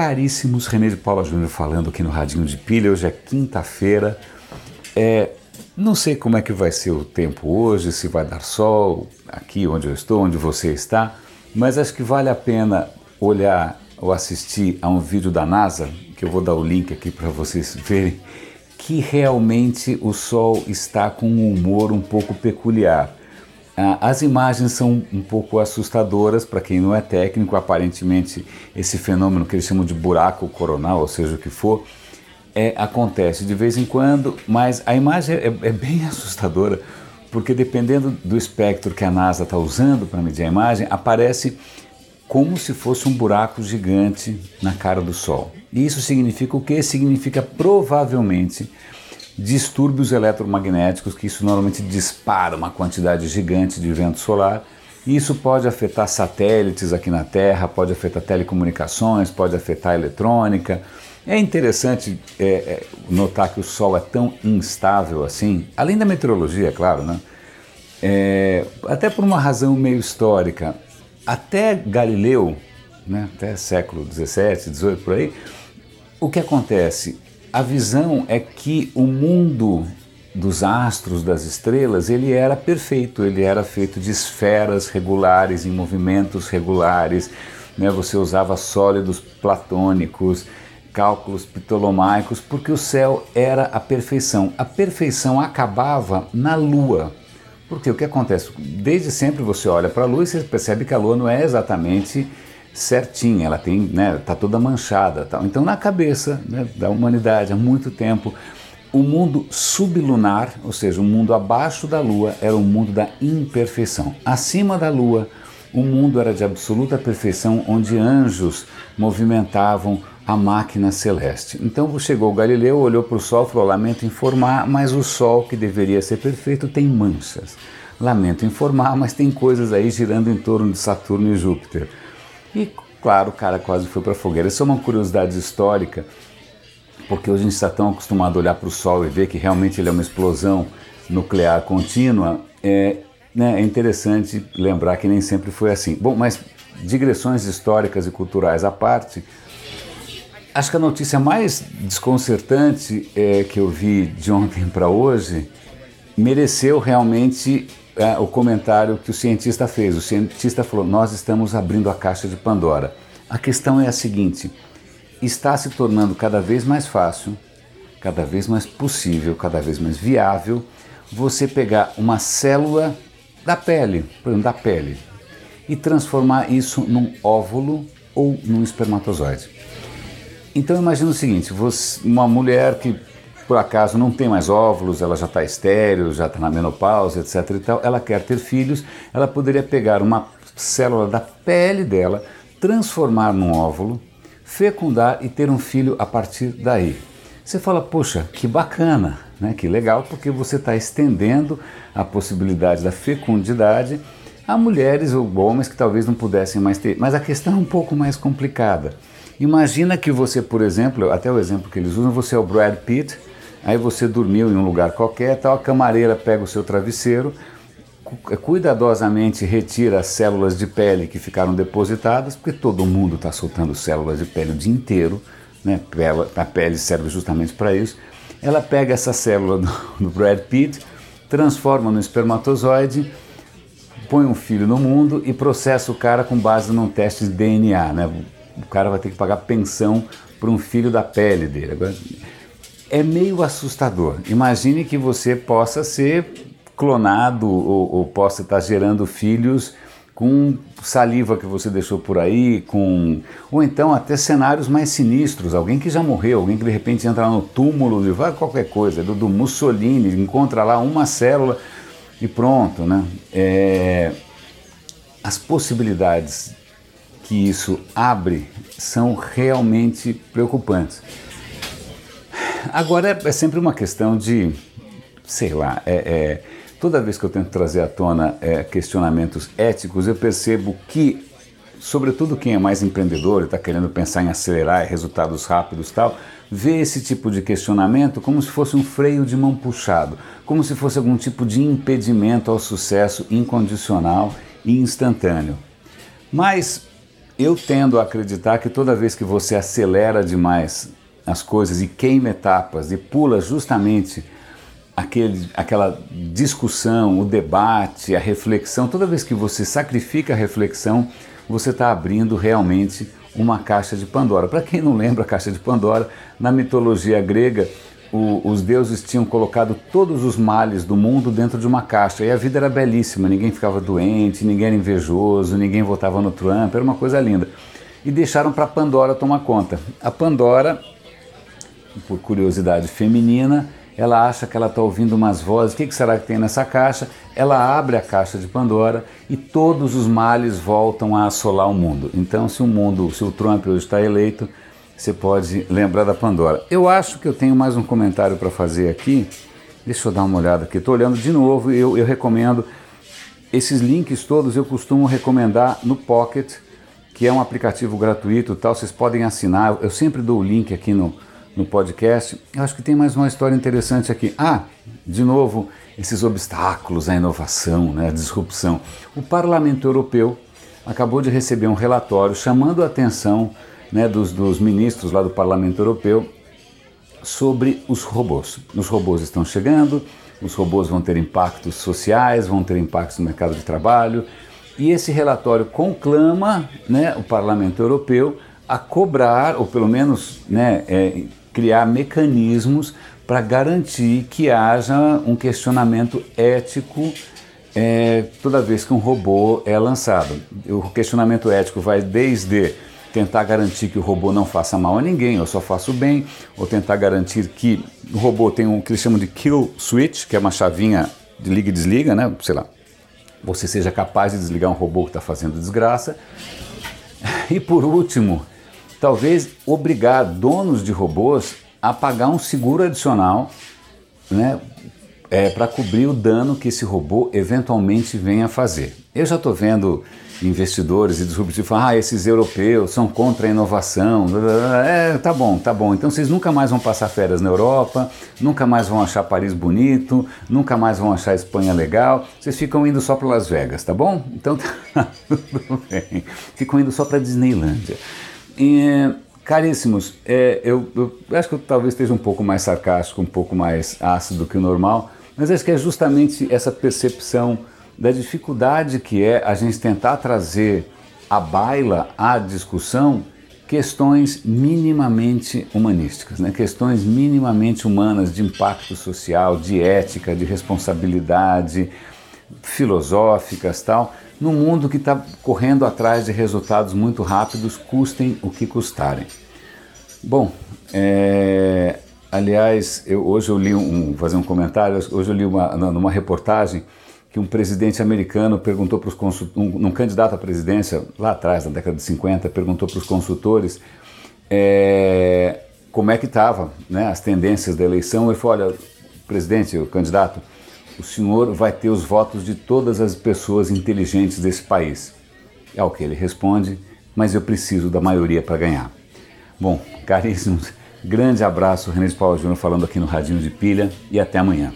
caríssimos, René de Paula Júnior falando aqui no Radinho de Pilha. Hoje é quinta-feira. É, não sei como é que vai ser o tempo hoje, se vai dar sol aqui onde eu estou, onde você está, mas acho que vale a pena olhar ou assistir a um vídeo da NASA, que eu vou dar o link aqui para vocês verem, que realmente o Sol está com um humor um pouco peculiar. Ah, as imagens são um pouco assustadoras para quem não é técnico. Aparentemente, esse fenômeno que eles chamam de buraco coronal, ou seja, o que for, é, acontece de vez em quando, mas a imagem é, é bem assustadora, porque dependendo do espectro que a NASA está usando para medir a imagem, aparece como se fosse um buraco gigante na cara do Sol. E isso significa o que? Significa provavelmente distúrbios eletromagnéticos, que isso normalmente dispara uma quantidade gigante de vento solar. E isso pode afetar satélites aqui na Terra, pode afetar telecomunicações, pode afetar eletrônica. É interessante é, é, notar que o Sol é tão instável assim, além da meteorologia, é claro, né? É, até por uma razão meio histórica. Até Galileu, né, até século 17, 18 por aí, o que acontece? A visão é que o mundo dos astros, das estrelas, ele era perfeito, ele era feito de esferas regulares, em movimentos regulares, né? você usava sólidos platônicos, cálculos ptolomaicos, porque o céu era a perfeição. A perfeição acabava na Lua. Porque o que acontece? Desde sempre você olha para a Lua e você percebe que a Lua não é exatamente certinha, ela tem, né, tá toda manchada, tal. Então na cabeça né, da humanidade há muito tempo o mundo sublunar, ou seja, o mundo abaixo da Lua, era o mundo da imperfeição. Acima da Lua, o mundo era de absoluta perfeição, onde anjos movimentavam a máquina celeste. Então chegou Galileu, olhou para o Sol, falou: Lamento informar, mas o Sol, que deveria ser perfeito, tem manchas. Lamento informar, mas tem coisas aí girando em torno de Saturno e Júpiter. E claro, o cara quase foi para a fogueira. Isso é uma curiosidade histórica, porque hoje a gente está tão acostumado a olhar para o Sol e ver que realmente ele é uma explosão nuclear contínua. É, né, é interessante lembrar que nem sempre foi assim. Bom, mas digressões históricas e culturais à parte, acho que a notícia mais desconcertante é, que eu vi de ontem para hoje mereceu realmente o comentário que o cientista fez. O cientista falou: Nós estamos abrindo a caixa de Pandora. A questão é a seguinte: está se tornando cada vez mais fácil, cada vez mais possível, cada vez mais viável você pegar uma célula da pele, por exemplo, da pele, e transformar isso num óvulo ou num espermatozoide. Então imagine o seguinte: você, uma mulher que por acaso não tem mais óvulos, ela já está estéreo, já está na menopausa, etc. e tal, ela quer ter filhos, ela poderia pegar uma célula da pele dela, transformar num óvulo, fecundar e ter um filho a partir daí. Você fala, poxa, que bacana, né? que legal, porque você está estendendo a possibilidade da fecundidade a mulheres ou homens que talvez não pudessem mais ter. Mas a questão é um pouco mais complicada. Imagina que você, por exemplo, até o exemplo que eles usam, você é o Brad Pitt, Aí você dormiu em um lugar qualquer, tal, a camareira pega o seu travesseiro, cuidadosamente retira as células de pele que ficaram depositadas, porque todo mundo está soltando células de pele o dia inteiro, né? a pele serve justamente para isso. Ela pega essa célula do, do Brad Pitt, transforma no espermatozoide, põe um filho no mundo e processa o cara com base num teste de DNA. Né? O cara vai ter que pagar pensão para um filho da pele dele. Agora, é meio assustador. Imagine que você possa ser clonado ou, ou possa estar gerando filhos com saliva que você deixou por aí, com ou então até cenários mais sinistros, alguém que já morreu, alguém que de repente entra no túmulo de vai qualquer coisa, do, do Mussolini, encontra lá uma célula e pronto, né? É, as possibilidades que isso abre são realmente preocupantes. Agora é, é, sempre uma questão de, sei lá, é, é, toda vez que eu tento trazer à tona é, questionamentos éticos, eu percebo que, sobretudo quem é mais empreendedor e está querendo pensar em acelerar resultados rápidos tal, vê esse tipo de questionamento como se fosse um freio de mão puxado, como se fosse algum tipo de impedimento ao sucesso incondicional e instantâneo. Mas eu tendo a acreditar que toda vez que você acelera demais as coisas e queima etapas e pula justamente aquele, aquela discussão, o debate, a reflexão, toda vez que você sacrifica a reflexão, você está abrindo realmente uma caixa de Pandora. Para quem não lembra a caixa de Pandora, na mitologia grega, o, os deuses tinham colocado todos os males do mundo dentro de uma caixa e a vida era belíssima, ninguém ficava doente, ninguém era invejoso, ninguém votava no Trump, era uma coisa linda. E deixaram para Pandora tomar conta. A Pandora, por curiosidade feminina, ela acha que ela está ouvindo umas vozes, o que, que será que tem nessa caixa? Ela abre a caixa de Pandora e todos os males voltam a assolar o mundo. Então, se o mundo, se o Trump hoje está eleito, você pode lembrar da Pandora. Eu acho que eu tenho mais um comentário para fazer aqui. Deixa eu dar uma olhada aqui. Estou olhando de novo e eu, eu recomendo. Esses links todos eu costumo recomendar no Pocket, que é um aplicativo gratuito tal. Vocês podem assinar. Eu sempre dou o link aqui no, no podcast. Eu acho que tem mais uma história interessante aqui. Ah, de novo, esses obstáculos à inovação, né, à disrupção. O Parlamento Europeu acabou de receber um relatório chamando a atenção né, dos, dos ministros lá do Parlamento Europeu sobre os robôs. Os robôs estão chegando, os robôs vão ter impactos sociais, vão ter impactos no mercado de trabalho, e esse relatório conclama né, o Parlamento Europeu a cobrar, ou pelo menos né, é, criar mecanismos para garantir que haja um questionamento ético é, toda vez que um robô é lançado. O questionamento ético vai desde tentar garantir que o robô não faça mal a ninguém, eu só faço bem, ou tentar garantir que o robô tem um que eles chamam de kill switch, que é uma chavinha de liga e desliga, né? Sei lá. Você seja capaz de desligar um robô que está fazendo desgraça. E por último, talvez obrigar donos de robôs a pagar um seguro adicional né, é, para cobrir o dano que esse robô eventualmente venha a fazer. Eu já estou vendo investidores e disruptivos falam, ah, esses europeus são contra a inovação. É, tá bom, tá bom. Então vocês nunca mais vão passar férias na Europa, nunca mais vão achar Paris bonito, nunca mais vão achar Espanha legal. Vocês ficam indo só para Las Vegas, tá bom? Então tá tudo bem. Ficam indo só para Disneylândia. E, caríssimos, é, eu, eu, acho que eu talvez esteja um pouco mais sarcástico, um pouco mais ácido do que o normal, mas acho que é justamente essa percepção da dificuldade que é a gente tentar trazer à baila, à discussão, questões minimamente humanísticas, né? questões minimamente humanas de impacto social, de ética, de responsabilidade, filosóficas tal, num mundo que está correndo atrás de resultados muito rápidos, custem o que custarem. Bom, é, aliás, eu, hoje eu li um, fazer um comentário, hoje eu li uma, numa reportagem que um presidente americano perguntou para os consultores, um, um, candidato à presidência, lá atrás, na década de 50, perguntou para os consultores é, como é que estava né, as tendências da eleição. Ele falou, olha, presidente, o candidato, o senhor vai ter os votos de todas as pessoas inteligentes desse país. É o que ele responde, mas eu preciso da maioria para ganhar. Bom, caríssimos, grande abraço, René Paulo Júnior falando aqui no Radinho de Pilha e até amanhã.